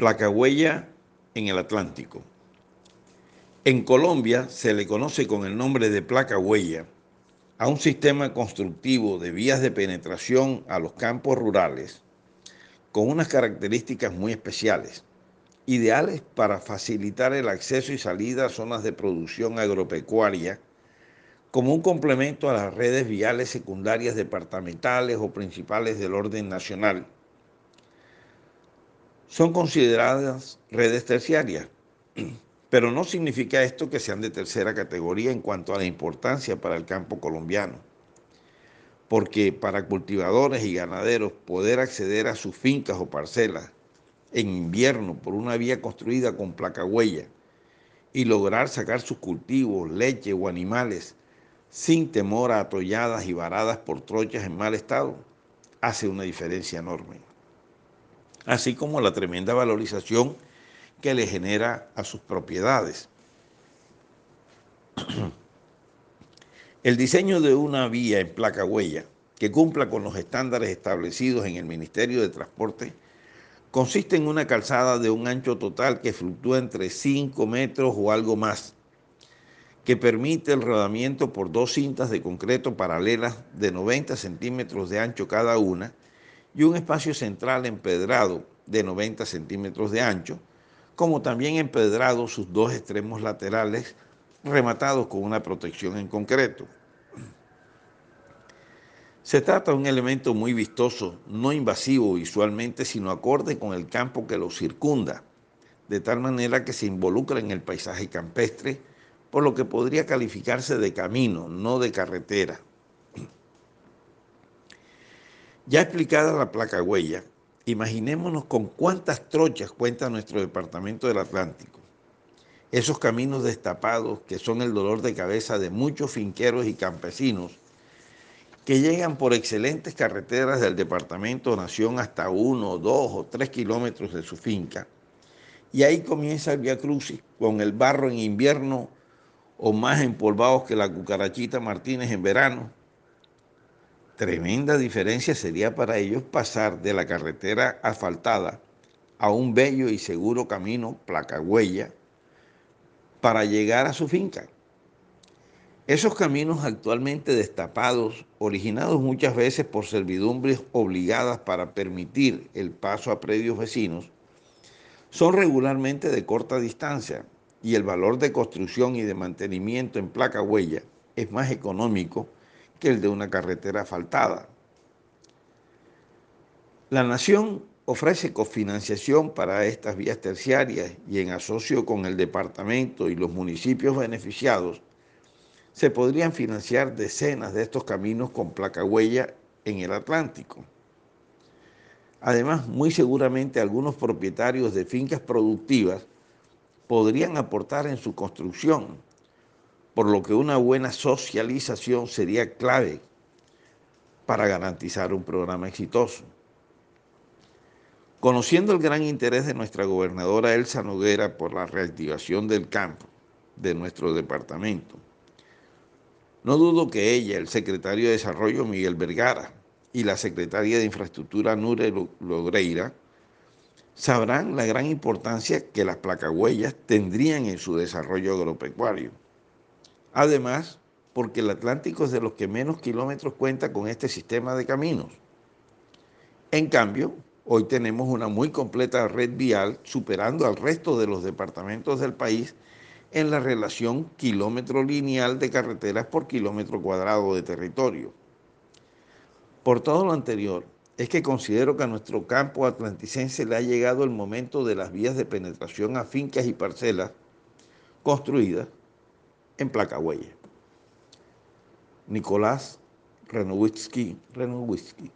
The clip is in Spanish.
Placahuella en el Atlántico. En Colombia se le conoce con el nombre de placa huella a un sistema constructivo de vías de penetración a los campos rurales con unas características muy especiales, ideales para facilitar el acceso y salida a zonas de producción agropecuaria como un complemento a las redes viales secundarias departamentales o principales del orden nacional. Son consideradas redes terciarias pero no significa esto que sean de tercera categoría en cuanto a la importancia para el campo colombiano. Porque para cultivadores y ganaderos poder acceder a sus fincas o parcelas en invierno por una vía construida con placa huella y lograr sacar sus cultivos, leche o animales sin temor a atolladas y varadas por trochas en mal estado, hace una diferencia enorme. Así como la tremenda valorización que le genera a sus propiedades. El diseño de una vía en placa huella que cumpla con los estándares establecidos en el Ministerio de Transporte consiste en una calzada de un ancho total que fluctúa entre 5 metros o algo más, que permite el rodamiento por dos cintas de concreto paralelas de 90 centímetros de ancho cada una y un espacio central empedrado de 90 centímetros de ancho, como también empedrados sus dos extremos laterales, rematados con una protección en concreto. Se trata de un elemento muy vistoso, no invasivo visualmente, sino acorde con el campo que lo circunda, de tal manera que se involucra en el paisaje campestre, por lo que podría calificarse de camino, no de carretera. Ya explicada la placa huella, Imaginémonos con cuántas trochas cuenta nuestro departamento del Atlántico. Esos caminos destapados que son el dolor de cabeza de muchos finqueros y campesinos que llegan por excelentes carreteras del departamento Nación hasta uno, dos o tres kilómetros de su finca. Y ahí comienza el Via Crucis con el barro en invierno o más empolvados que la cucarachita Martínez en verano Tremenda diferencia sería para ellos pasar de la carretera asfaltada a un bello y seguro camino placa huella para llegar a su finca. Esos caminos actualmente destapados, originados muchas veces por servidumbres obligadas para permitir el paso a predios vecinos, son regularmente de corta distancia y el valor de construcción y de mantenimiento en placa huella es más económico que el de una carretera asfaltada. La Nación ofrece cofinanciación para estas vías terciarias y en asocio con el departamento y los municipios beneficiados, se podrían financiar decenas de estos caminos con placa huella en el Atlántico. Además, muy seguramente algunos propietarios de fincas productivas podrían aportar en su construcción por lo que una buena socialización sería clave para garantizar un programa exitoso. Conociendo el gran interés de nuestra gobernadora Elsa Noguera por la reactivación del campo de nuestro departamento, no dudo que ella, el secretario de Desarrollo Miguel Vergara y la secretaria de Infraestructura Nure Logreira sabrán la gran importancia que las placahuellas tendrían en su desarrollo agropecuario. Además, porque el Atlántico es de los que menos kilómetros cuenta con este sistema de caminos. En cambio, hoy tenemos una muy completa red vial superando al resto de los departamentos del país en la relación kilómetro lineal de carreteras por kilómetro cuadrado de territorio. Por todo lo anterior, es que considero que a nuestro campo atlanticense le ha llegado el momento de las vías de penetración a fincas y parcelas construidas en placa huella. Nicolás Renowitsky, Renowitsky.